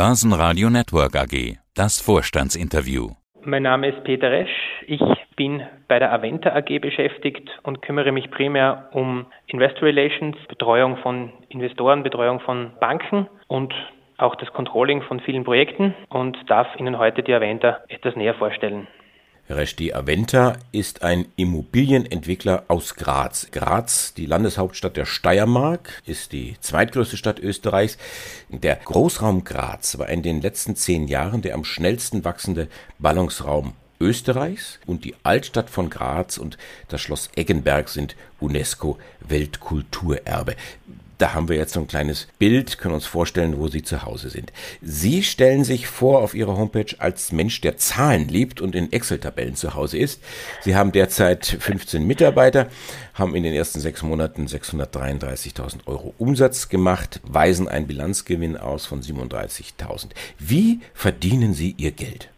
Börsenradio Network AG. Das Vorstandsinterview. Mein Name ist Peter Resch. Ich bin bei der Aventa AG beschäftigt und kümmere mich primär um Investor Relations, Betreuung von Investoren, Betreuung von Banken und auch das Controlling von vielen Projekten und darf Ihnen heute die Aventa etwas näher vorstellen. Resti Aventa ist ein Immobilienentwickler aus Graz. Graz, die Landeshauptstadt der Steiermark, ist die zweitgrößte Stadt Österreichs. Der Großraum Graz war in den letzten zehn Jahren der am schnellsten wachsende Ballungsraum Österreichs und die Altstadt von Graz und das Schloss Eggenberg sind UNESCO Weltkulturerbe. Da haben wir jetzt so ein kleines Bild, können uns vorstellen, wo Sie zu Hause sind. Sie stellen sich vor auf Ihrer Homepage als Mensch, der Zahlen liebt und in Excel-Tabellen zu Hause ist. Sie haben derzeit 15 Mitarbeiter, haben in den ersten sechs Monaten 633.000 Euro Umsatz gemacht, weisen einen Bilanzgewinn aus von 37.000. Wie verdienen Sie Ihr Geld?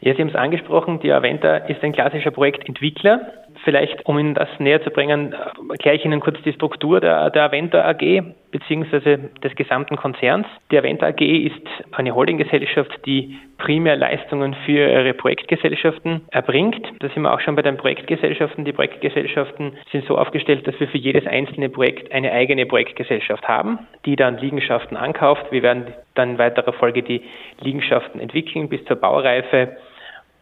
Ja, Sie haben es angesprochen, die Aventa ist ein klassischer Projektentwickler. Vielleicht, um Ihnen das näher zu bringen, erkläre ich Ihnen kurz die Struktur der, der Aventa AG bzw. des gesamten Konzerns. Die Aventa AG ist eine Holdinggesellschaft, die primär Leistungen für ihre Projektgesellschaften erbringt. Da sind wir auch schon bei den Projektgesellschaften. Die Projektgesellschaften sind so aufgestellt, dass wir für jedes einzelne Projekt eine eigene Projektgesellschaft haben, die dann Liegenschaften ankauft. Wir werden dann in weiterer Folge die Liegenschaften entwickeln bis zur Baureife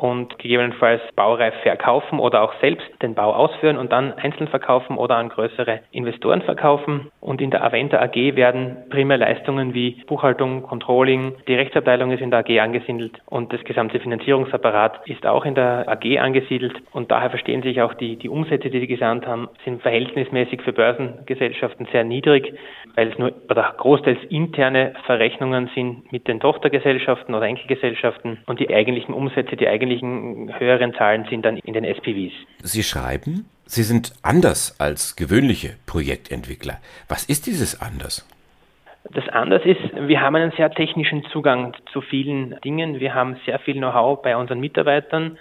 und gegebenenfalls baureif verkaufen oder auch selbst den Bau ausführen und dann einzeln verkaufen oder an größere Investoren verkaufen. Und in der Aventa AG werden Primärleistungen wie Buchhaltung, Controlling, die Rechtsabteilung ist in der AG angesiedelt und das gesamte Finanzierungsapparat ist auch in der AG angesiedelt. Und daher verstehen sich auch die, die Umsätze, die die gesamt haben, sind verhältnismäßig für Börsengesellschaften sehr niedrig, weil es nur oder großteils interne Verrechnungen sind mit den Tochtergesellschaften oder Enkelgesellschaften und die eigentlichen Umsätze, die eigentlichen eigentlichen höheren Zahlen sind dann in den SPVs. Sie schreiben, Sie sind anders als gewöhnliche Projektentwickler. Was ist dieses anders? Das anders ist, wir haben einen sehr technischen Zugang zu vielen Dingen. Wir haben sehr viel Know-how bei unseren Mitarbeitern.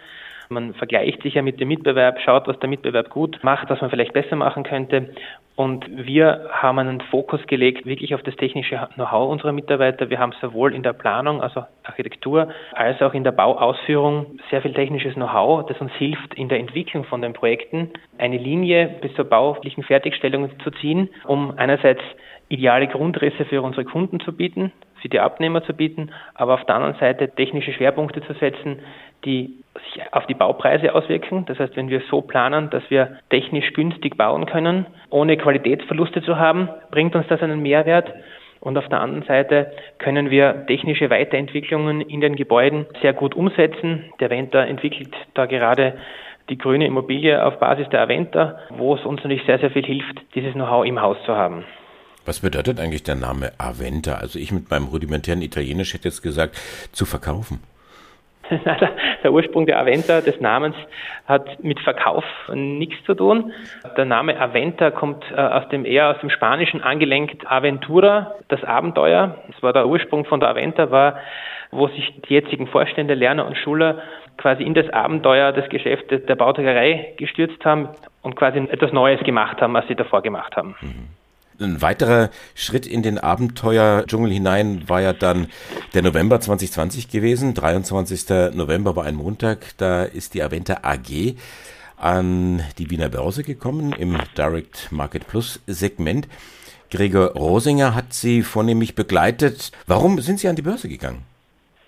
Man vergleicht sich ja mit dem Mitbewerb, schaut, was der Mitbewerb gut macht, was man vielleicht besser machen könnte. Und wir haben einen Fokus gelegt wirklich auf das technische Know-how unserer Mitarbeiter. Wir haben sowohl in der Planung, also Architektur, als auch in der Bauausführung sehr viel technisches Know-how, das uns hilft, in der Entwicklung von den Projekten eine Linie bis zur baulichen Fertigstellung zu ziehen, um einerseits ideale Grundrisse für unsere Kunden zu bieten, für die Abnehmer zu bieten, aber auf der anderen Seite technische Schwerpunkte zu setzen, die sich auf die Baupreise auswirken. Das heißt, wenn wir so planen, dass wir technisch günstig bauen können, ohne Qualitätsverluste zu haben, bringt uns das einen Mehrwert. Und auf der anderen Seite können wir technische Weiterentwicklungen in den Gebäuden sehr gut umsetzen. Der Venter entwickelt da gerade die grüne Immobilie auf Basis der Aventa, wo es uns natürlich sehr, sehr viel hilft, dieses Know-how im Haus zu haben. Was bedeutet eigentlich der Name Aventa? Also ich mit meinem rudimentären Italienisch hätte jetzt gesagt, zu verkaufen. der Ursprung der Aventa des Namens hat mit Verkauf nichts zu tun. Der Name Aventa kommt äh, aus dem eher aus dem Spanischen angelenkt Aventura, das Abenteuer. Das war der Ursprung von der Aventa, war, wo sich die jetzigen Vorstände, Lerner und Schuler quasi in das Abenteuer des Geschäftes der Bauträgerei gestürzt haben und quasi etwas Neues gemacht haben, als sie davor gemacht haben. Mhm. Ein weiterer Schritt in den Abenteuerdschungel hinein war ja dann der November 2020 gewesen. 23. November war ein Montag. Da ist die Aventa AG an die Wiener Börse gekommen im Direct Market Plus Segment. Gregor Rosinger hat sie vornehmlich begleitet. Warum sind Sie an die Börse gegangen?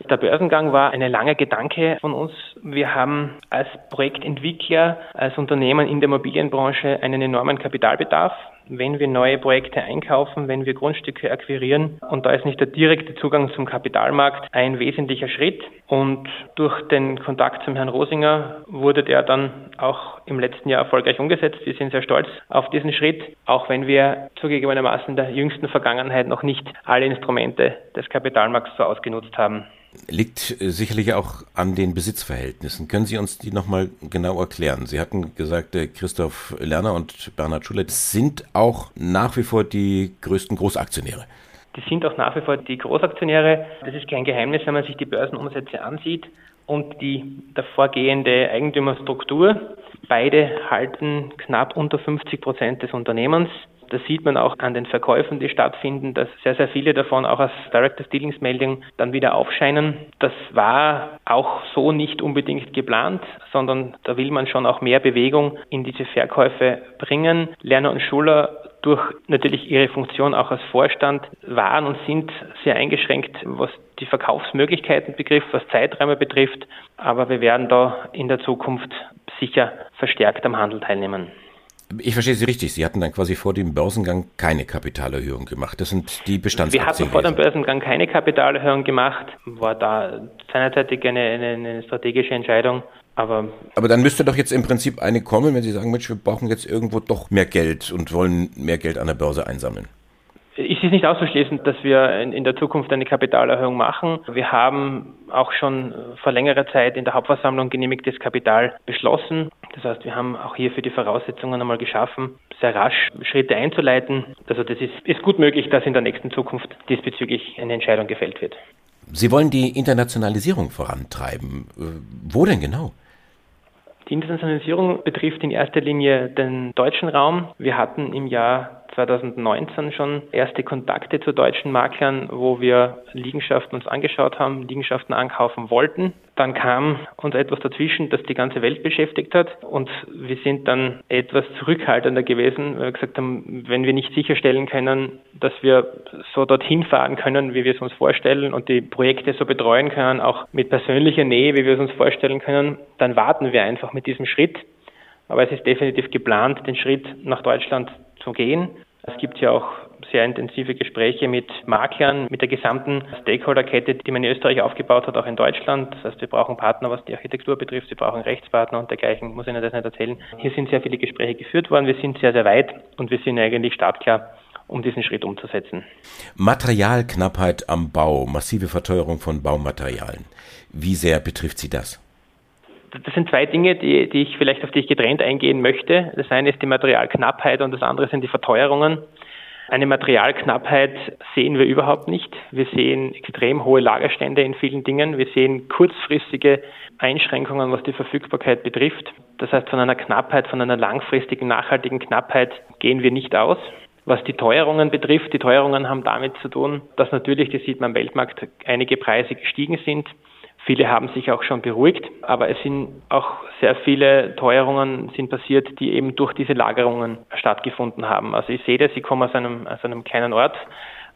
Der Börsengang war ein langer Gedanke von uns. Wir haben als Projektentwickler, als Unternehmen in der Immobilienbranche einen enormen Kapitalbedarf wenn wir neue Projekte einkaufen, wenn wir Grundstücke akquirieren. Und da ist nicht der direkte Zugang zum Kapitalmarkt ein wesentlicher Schritt. Und durch den Kontakt zum Herrn Rosinger wurde der dann auch im letzten Jahr erfolgreich umgesetzt. Wir sind sehr stolz auf diesen Schritt, auch wenn wir zugegebenermaßen in der jüngsten Vergangenheit noch nicht alle Instrumente des Kapitalmarkts so ausgenutzt haben liegt äh, sicherlich auch an den Besitzverhältnissen. Können Sie uns die nochmal genau erklären? Sie hatten gesagt, äh, Christoph Lerner und Bernhard Schuller sind auch nach wie vor die größten Großaktionäre. Die sind auch nach wie vor die Großaktionäre. Das ist kein Geheimnis, wenn man sich die Börsenumsätze ansieht und die davorgehende Eigentümerstruktur. Beide halten knapp unter 50 Prozent des Unternehmens Das sieht man auch an den Verkäufen, die stattfinden, dass sehr, sehr viele davon auch als Directors Dealings Meldung dann wieder aufscheinen. Das war auch so nicht unbedingt geplant, sondern da will man schon auch mehr Bewegung in diese Verkäufe bringen. Lerner und Schuler durch natürlich ihre Funktion auch als Vorstand waren und sind sehr eingeschränkt, was die Verkaufsmöglichkeiten betrifft, was Zeiträume betrifft. Aber wir werden da in der Zukunft sicher verstärkt am Handel teilnehmen. Ich verstehe Sie richtig. Sie hatten dann quasi vor dem Börsengang keine Kapitalerhöhung gemacht. Das sind die Bestandsaktien. Wir hatten vor dem Börsengang keine Kapitalerhöhung gemacht. War da seinerzeitig eine, eine, eine strategische Entscheidung. Aber, Aber dann müsste doch jetzt im Prinzip eine kommen, wenn Sie sagen, Mensch, wir brauchen jetzt irgendwo doch mehr Geld und wollen mehr Geld an der Börse einsammeln. Es ist nicht auszuschließen, dass wir in der Zukunft eine Kapitalerhöhung machen. Wir haben auch schon vor längerer Zeit in der Hauptversammlung genehmigtes Kapital beschlossen. Das heißt, wir haben auch hierfür die Voraussetzungen einmal geschaffen, sehr rasch Schritte einzuleiten. Also das ist, ist gut möglich, dass in der nächsten Zukunft diesbezüglich eine Entscheidung gefällt wird. Sie wollen die Internationalisierung vorantreiben. Wo denn genau? Die Internationalisierung betrifft in erster Linie den deutschen Raum. Wir hatten im Jahr 2019 schon erste Kontakte zu deutschen Maklern, wo wir Liegenschaften uns angeschaut haben, Liegenschaften ankaufen wollten. Dann kam uns etwas dazwischen, das die ganze Welt beschäftigt hat und wir sind dann etwas zurückhaltender gewesen, weil wir gesagt haben, wenn wir nicht sicherstellen können, dass wir so dorthin fahren können, wie wir es uns vorstellen und die Projekte so betreuen können, auch mit persönlicher Nähe, wie wir es uns vorstellen können, dann warten wir einfach mit diesem Schritt. Aber es ist definitiv geplant, den Schritt nach Deutschland zu gehen. Es gibt ja auch sehr intensive Gespräche mit Maklern, mit der gesamten Stakeholder-Kette, die man in Österreich aufgebaut hat, auch in Deutschland. Das heißt, wir brauchen Partner, was die Architektur betrifft, wir brauchen Rechtspartner und dergleichen, muss ich Ihnen das nicht erzählen. Hier sind sehr viele Gespräche geführt worden, wir sind sehr, sehr weit und wir sind eigentlich startklar um diesen Schritt umzusetzen. Materialknappheit am Bau, massive Verteuerung von Baumaterialien. Wie sehr betrifft Sie das? Das sind zwei Dinge, die, die ich vielleicht auf die ich getrennt eingehen möchte. Das eine ist die Materialknappheit und das andere sind die Verteuerungen. Eine Materialknappheit sehen wir überhaupt nicht. Wir sehen extrem hohe Lagerstände in vielen Dingen. Wir sehen kurzfristige Einschränkungen, was die Verfügbarkeit betrifft. Das heißt, von einer Knappheit, von einer langfristigen, nachhaltigen Knappheit gehen wir nicht aus. Was die Teuerungen betrifft, die Teuerungen haben damit zu tun, dass natürlich, das sieht man am Weltmarkt, einige Preise gestiegen sind. Viele haben sich auch schon beruhigt, aber es sind auch sehr viele Teuerungen sind passiert, die eben durch diese Lagerungen stattgefunden haben. Also ich sehe das, ich komme aus einem, aus einem kleinen Ort,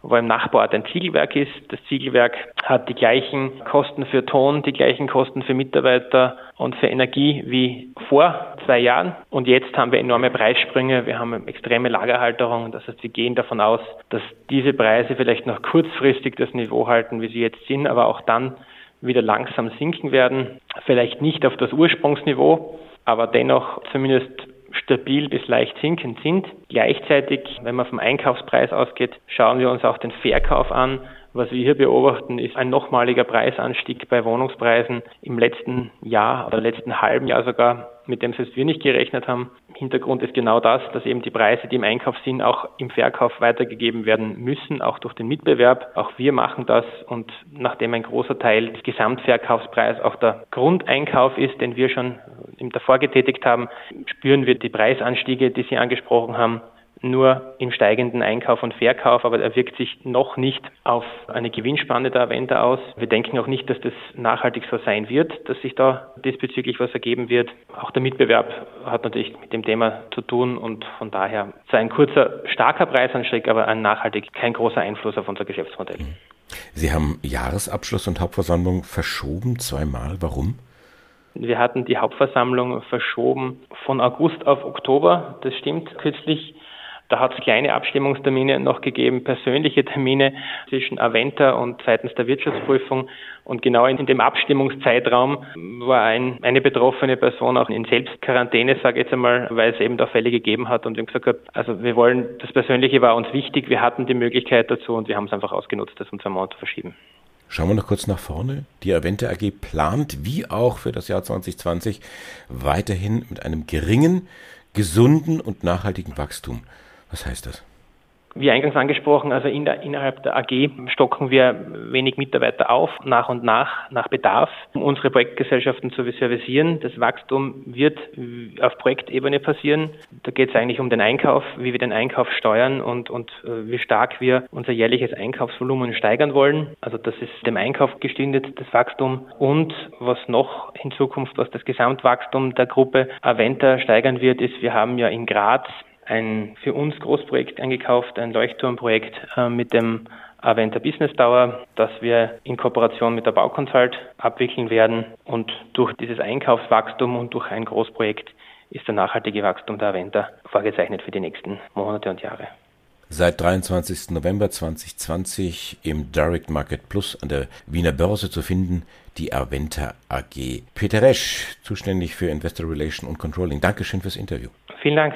wo im Nachbarort ein Ziegelwerk ist. Das Ziegelwerk hat die gleichen Kosten für Ton, die gleichen Kosten für Mitarbeiter und für Energie wie vor zwei Jahren. Und jetzt haben wir enorme Preissprünge. Wir haben extreme Lagerhalterung. Das heißt, wir gehen davon aus, dass diese Preise vielleicht noch kurzfristig das Niveau halten, wie sie jetzt sind, aber auch dann wieder langsam sinken werden. Vielleicht nicht auf das Ursprungsniveau, aber dennoch zumindest stabil bis leicht sinkend sind. Gleichzeitig, wenn man vom Einkaufspreis ausgeht, schauen wir uns auch den Verkauf an. Was wir hier beobachten, ist ein nochmaliger Preisanstieg bei Wohnungspreisen im letzten Jahr oder letzten halben Jahr sogar, mit dem selbst wir nicht gerechnet haben. Hintergrund ist genau das, dass eben die Preise, die im Einkauf sind, auch im Verkauf weitergegeben werden müssen, auch durch den Mitbewerb. Auch wir machen das und nachdem ein großer Teil des Gesamtverkaufspreises auch der Grundeinkauf ist, den wir schon davor getätigt haben, spüren wir die Preisanstiege, die Sie angesprochen haben, nur im steigenden Einkauf und Verkauf, aber er wirkt sich noch nicht auf eine Gewinnspanne der Aventa aus. Wir denken auch nicht, dass das nachhaltig so sein wird, dass sich da diesbezüglich was ergeben wird. Auch der Mitbewerb hat natürlich mit dem Thema zu tun und von daher ist ein kurzer, starker Preisanstieg, aber ein nachhaltig kein großer Einfluss auf unser Geschäftsmodell. Sie haben Jahresabschluss und Hauptversammlung verschoben zweimal. Warum? Wir hatten die Hauptversammlung verschoben von August auf Oktober. Das stimmt. Kürzlich da hat es kleine Abstimmungstermine noch gegeben, persönliche Termine zwischen Aventa und seitens der Wirtschaftsprüfung. Und genau in, dem Abstimmungszeitraum war ein, eine betroffene Person auch in Selbstquarantäne, sage ich jetzt einmal, weil es eben da Fälle gegeben hat und wir haben gesagt, also wir wollen, das Persönliche war uns wichtig, wir hatten die Möglichkeit dazu und wir haben es einfach ausgenutzt, das um zwei Monate zu verschieben. Schauen wir noch kurz nach vorne. Die Avente AG plant, wie auch für das Jahr 2020, weiterhin mit einem geringen, gesunden und nachhaltigen Wachstum. Was heißt das? Wie eingangs angesprochen, also in der, innerhalb der AG stocken wir wenig Mitarbeiter auf, nach und nach, nach Bedarf, um unsere Projektgesellschaften zu servicieren. Das Wachstum wird auf Projektebene passieren. Da geht es eigentlich um den Einkauf, wie wir den Einkauf steuern und, und äh, wie stark wir unser jährliches Einkaufsvolumen steigern wollen. Also das ist dem Einkauf gestindet, das Wachstum. Und was noch in Zukunft, was das Gesamtwachstum der Gruppe Aventa steigern wird, ist, wir haben ja in Graz ein für uns Großprojekt eingekauft, ein Leuchtturmprojekt äh, mit dem Aventa Business Tower, das wir in Kooperation mit der Baukonsult abwickeln werden. Und durch dieses Einkaufswachstum und durch ein Großprojekt ist der nachhaltige Wachstum der Aventa vorgezeichnet für die nächsten Monate und Jahre. Seit 23. November 2020 im Direct Market Plus an der Wiener Börse zu finden, die Aventa AG. Peter Resch, zuständig für Investor Relation und Controlling. Dankeschön fürs Interview. Vielen Dank.